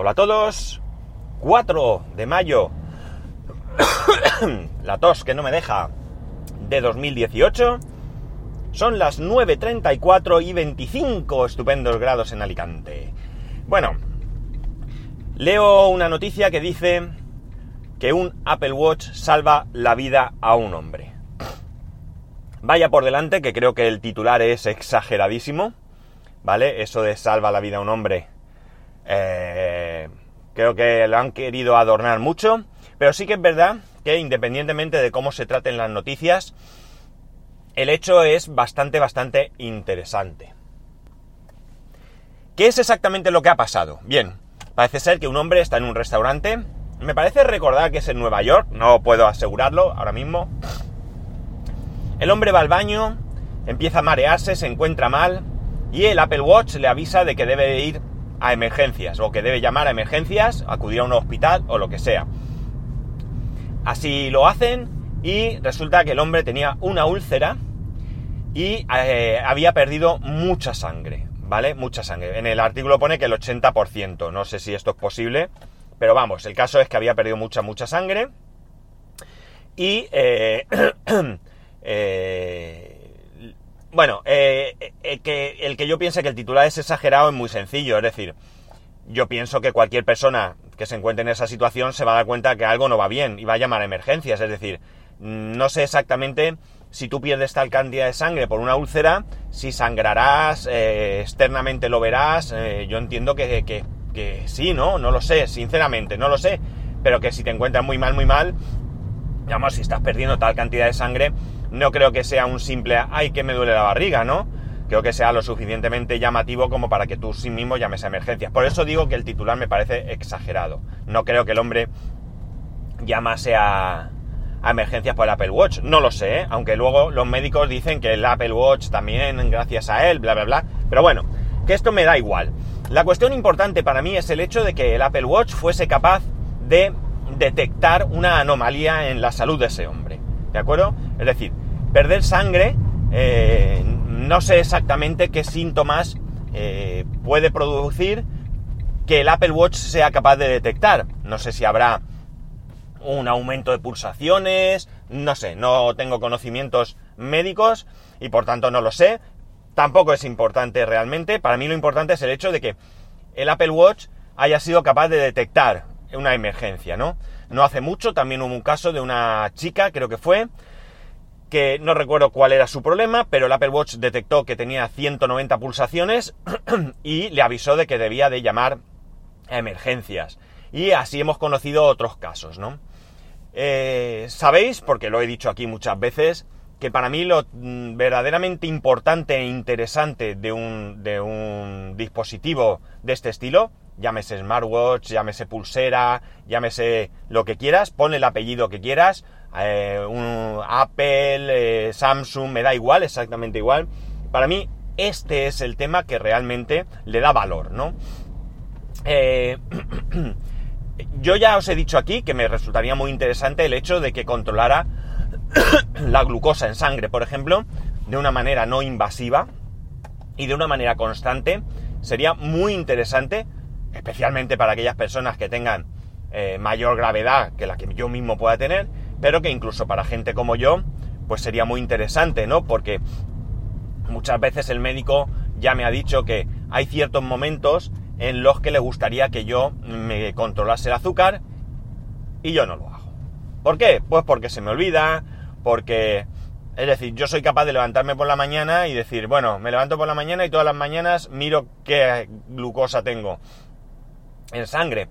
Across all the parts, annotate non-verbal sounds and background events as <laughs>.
Hola a todos. 4 de mayo. <coughs> la tos que no me deja. De 2018. Son las 9.34 y 25 estupendos grados en Alicante. Bueno, leo una noticia que dice que un Apple Watch salva la vida a un hombre. Vaya por delante, que creo que el titular es exageradísimo, ¿vale? Eso de salva la vida a un hombre eh, creo que lo han querido adornar mucho, pero sí que es verdad que independientemente de cómo se traten las noticias, el hecho es bastante, bastante interesante. ¿Qué es exactamente lo que ha pasado? Bien, parece ser que un hombre está en un restaurante, me parece recordar que es en Nueva York, no puedo asegurarlo ahora mismo. El hombre va al baño, empieza a marearse, se encuentra mal y el Apple Watch le avisa de que debe ir a emergencias o que debe llamar a emergencias, acudir a un hospital o lo que sea. Así lo hacen y resulta que el hombre tenía una úlcera y eh, había perdido mucha sangre, ¿vale? Mucha sangre. En el artículo pone que el 80%, no sé si esto es posible, pero vamos, el caso es que había perdido mucha, mucha sangre y... Eh, <clears throat> eh, bueno, eh, eh, que el que yo piense que el titular es exagerado es muy sencillo, es decir, yo pienso que cualquier persona que se encuentre en esa situación se va a dar cuenta que algo no va bien y va a llamar a emergencias, es decir, no sé exactamente si tú pierdes tal cantidad de sangre por una úlcera, si sangrarás, eh, externamente lo verás, yo entiendo que, que, que sí, ¿no? No lo sé, sinceramente, no lo sé, pero que si te encuentras muy mal, muy mal, digamos, si estás perdiendo tal cantidad de sangre, no creo que sea un simple, ay, que me duele la barriga, ¿no? Creo que sea lo suficientemente llamativo como para que tú sí mismo llames a emergencias. Por eso digo que el titular me parece exagerado. No creo que el hombre llamase a, a emergencias por el Apple Watch. No lo sé, ¿eh? aunque luego los médicos dicen que el Apple Watch también, gracias a él, bla, bla, bla. Pero bueno, que esto me da igual. La cuestión importante para mí es el hecho de que el Apple Watch fuese capaz de detectar una anomalía en la salud de ese hombre. ¿De acuerdo? Es decir, perder sangre, eh, no sé exactamente qué síntomas eh, puede producir que el Apple Watch sea capaz de detectar. No sé si habrá un aumento de pulsaciones, no sé, no tengo conocimientos médicos y por tanto no lo sé. Tampoco es importante realmente. Para mí lo importante es el hecho de que el Apple Watch haya sido capaz de detectar una emergencia, ¿no? No hace mucho también hubo un caso de una chica, creo que fue, que no recuerdo cuál era su problema, pero el Apple Watch detectó que tenía 190 pulsaciones <clears throat> y le avisó de que debía de llamar a emergencias. Y así hemos conocido otros casos, ¿no? Eh, Sabéis, porque lo he dicho aquí muchas veces, que para mí lo mm, verdaderamente importante e interesante de un, de un dispositivo de este estilo llámese smartwatch, llámese pulsera, llámese lo que quieras, pon el apellido que quieras, eh, un Apple, eh, Samsung, me da igual, exactamente igual. Para mí, este es el tema que realmente le da valor, ¿no? Eh, <clears throat> yo ya os he dicho aquí que me resultaría muy interesante el hecho de que controlara <clears throat> la glucosa en sangre, por ejemplo, de una manera no invasiva y de una manera constante. Sería muy interesante especialmente para aquellas personas que tengan eh, mayor gravedad que la que yo mismo pueda tener, pero que incluso para gente como yo, pues sería muy interesante, ¿no? Porque muchas veces el médico ya me ha dicho que hay ciertos momentos en los que le gustaría que yo me controlase el azúcar y yo no lo hago. ¿Por qué? Pues porque se me olvida, porque... Es decir, yo soy capaz de levantarme por la mañana y decir, bueno, me levanto por la mañana y todas las mañanas miro qué glucosa tengo en sangre.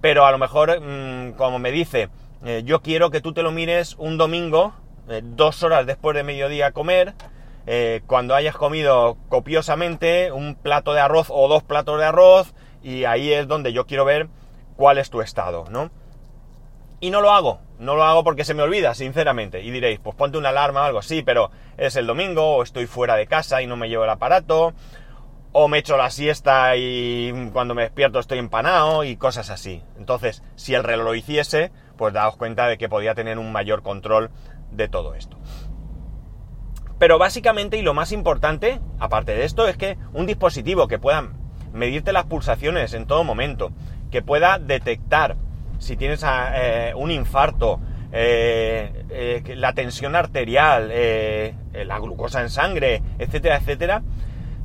Pero a lo mejor, mm, como me dice, eh, yo quiero que tú te lo mires un domingo, eh, dos horas después de mediodía comer, eh, cuando hayas comido copiosamente un plato de arroz o dos platos de arroz, y ahí es donde yo quiero ver cuál es tu estado, ¿no? Y no lo hago, no lo hago porque se me olvida, sinceramente. Y diréis, pues ponte una alarma o algo, sí, pero es el domingo, o estoy fuera de casa y no me llevo el aparato, o me echo la siesta y cuando me despierto estoy empanado y cosas así. Entonces, si el reloj lo hiciese, pues daos cuenta de que podía tener un mayor control de todo esto. Pero básicamente y lo más importante, aparte de esto, es que un dispositivo que pueda medirte las pulsaciones en todo momento, que pueda detectar si tienes eh, un infarto, eh, eh, la tensión arterial, la glucosa en sangre, etcétera, etcétera,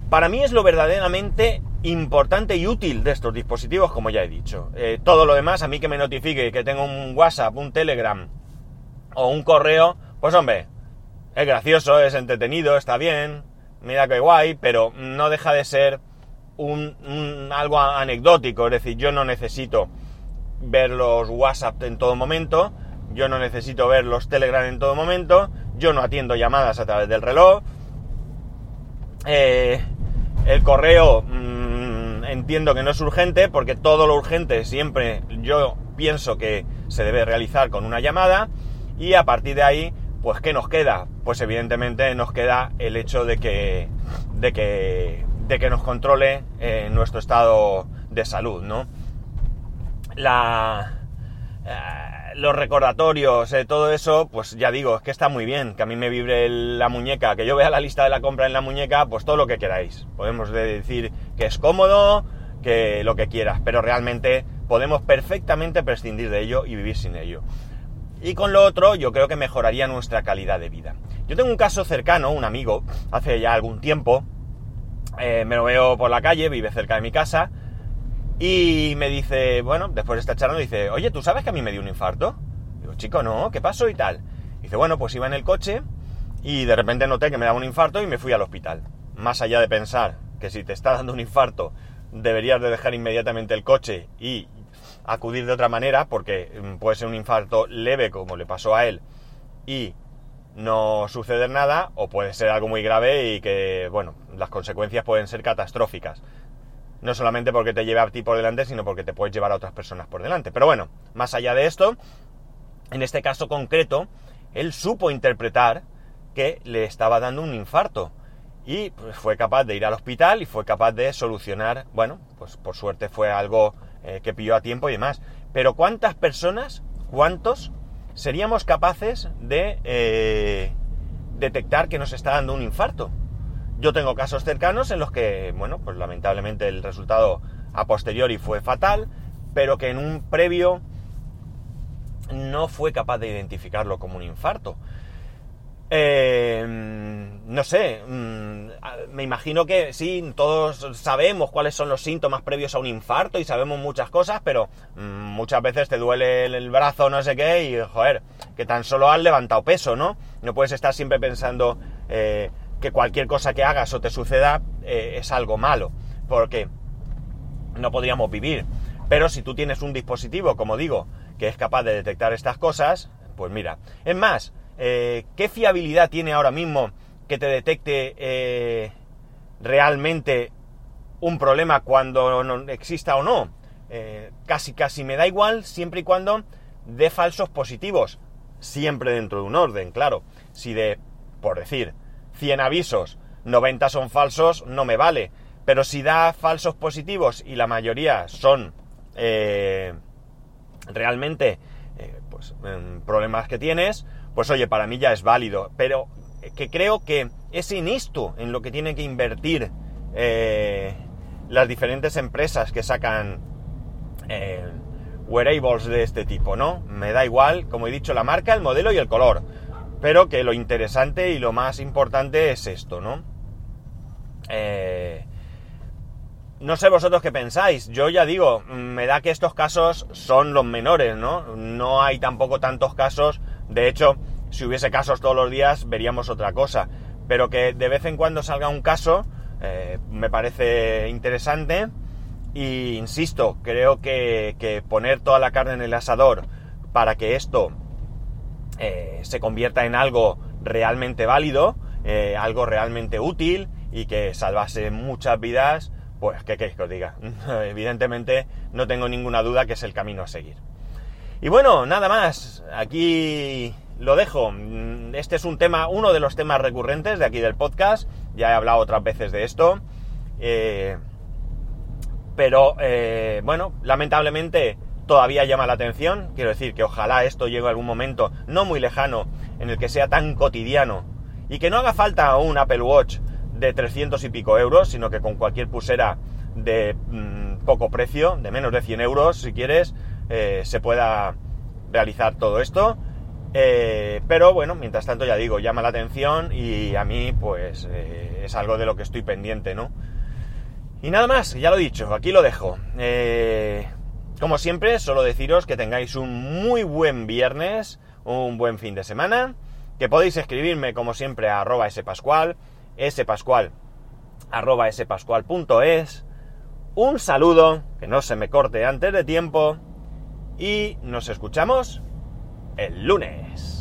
para mí es lo verdaderamente importante y útil de estos dispositivos, como ya he dicho. todo lo demás, a mí que me notifique que tengo un WhatsApp, un Telegram o un correo, pues hombre, es gracioso, es entretenido, está bien, mira que guay, pero no deja de ser un, algo anecdótico, es decir, yo no necesito ver los WhatsApp en todo momento, yo no necesito ver los Telegram en todo momento, yo no atiendo llamadas a través del reloj, eh, el correo mmm, entiendo que no es urgente porque todo lo urgente siempre yo pienso que se debe realizar con una llamada y a partir de ahí pues ¿qué nos queda? Pues evidentemente nos queda el hecho de que, de que, de que nos controle eh, nuestro estado de salud, ¿no? La, eh, los recordatorios, eh, todo eso, pues ya digo, es que está muy bien, que a mí me vibre la muñeca, que yo vea la lista de la compra en la muñeca, pues todo lo que queráis. Podemos decir que es cómodo, que lo que quieras, pero realmente podemos perfectamente prescindir de ello y vivir sin ello. Y con lo otro, yo creo que mejoraría nuestra calidad de vida. Yo tengo un caso cercano, un amigo, hace ya algún tiempo, eh, me lo veo por la calle, vive cerca de mi casa, y me dice, bueno, después de esta charla, me dice, oye, ¿tú sabes que a mí me dio un infarto? Digo, chico, no, ¿qué pasó y tal? dice, bueno, pues iba en el coche y de repente noté que me daba un infarto y me fui al hospital. Más allá de pensar que si te está dando un infarto, deberías de dejar inmediatamente el coche y acudir de otra manera, porque mm, puede ser un infarto leve como le pasó a él y no suceder nada, o puede ser algo muy grave y que, bueno, las consecuencias pueden ser catastróficas. No solamente porque te lleve a ti por delante, sino porque te puedes llevar a otras personas por delante. Pero bueno, más allá de esto, en este caso concreto, él supo interpretar que le estaba dando un infarto y pues, fue capaz de ir al hospital y fue capaz de solucionar, bueno, pues por suerte fue algo eh, que pilló a tiempo y demás. Pero ¿cuántas personas, cuántos, seríamos capaces de eh, detectar que nos está dando un infarto? Yo tengo casos cercanos en los que, bueno, pues lamentablemente el resultado a posteriori fue fatal, pero que en un previo no fue capaz de identificarlo como un infarto. Eh, no sé, mm, me imagino que sí, todos sabemos cuáles son los síntomas previos a un infarto y sabemos muchas cosas, pero mm, muchas veces te duele el, brazo, no sé qué, y joder, que tan solo has levantado peso, ¿no? No puedes estar siempre pensando eh, que cualquier cosa que hagas o te suceda eh, es algo malo, porque no podríamos vivir. Pero si tú tienes un dispositivo, como digo, que es capaz de detectar estas cosas, pues mira, es más, eh, ¿qué fiabilidad tiene ahora mismo que te detecte eh, realmente un problema cuando no exista o no? Casi casi me da igual siempre y cuando dé falsos positivos, siempre dentro de un orden, claro. Si de, por decir, 100 avisos, 90 son falsos, no me vale. Pero si da falsos positivos y la mayoría son realmente pues, problemas que tienes, pues oye, para mí ya es válido. Pero que creo que es en esto en lo que tienen que invertir eh, las diferentes empresas que sacan eh, wearables de este tipo, ¿no? Me da igual, como he dicho, la marca, el modelo y el color. Pero que lo interesante y lo más importante es esto, ¿no? Eh, no sé vosotros qué pensáis. Yo ya digo, me da que estos casos son los menores, ¿no? No hay tampoco tantos casos. De hecho, si hubiese casos todos los días, veríamos otra cosa. Pero que de vez en cuando salga un caso, eh, me parece interesante. Y insisto, creo que, poner toda la carne en el asador para que esto eh, se convierta en algo realmente válido, eh, algo realmente útil y que salvase muchas vidas, pues, ¿qué queréis que os diga? <laughs> Evidentemente no tengo ninguna duda que es el camino a seguir. Y bueno, nada más. Aquí lo dejo. Este es un tema, uno de los temas recurrentes de aquí del podcast. Ya he hablado otras veces de esto. Eh, pero, bueno, lamentablemente todavía llama la atención. Quiero decir que ojalá esto llegue a algún momento no muy lejano en el que sea tan cotidiano y que no haga falta un Apple Watch de 300 y pico euros, sino que con cualquier pulsera de mm, poco precio, de menos de 100 euros si quieres, eh, se pueda realizar todo esto. Eh, pero bueno, mientras tanto ya digo, llama la atención y a mí pues eh, es algo de lo que estoy pendiente, ¿no? Y nada más, ya lo he dicho, aquí lo dejo. Como siempre, solo deciros que tengáis un muy buen viernes, un buen fin de semana, que podéis escribirme como siempre a arroba spascual, spascual arroba spascual.es. Un saludo, que no se me corte antes de tiempo, y nos escuchamos el lunes.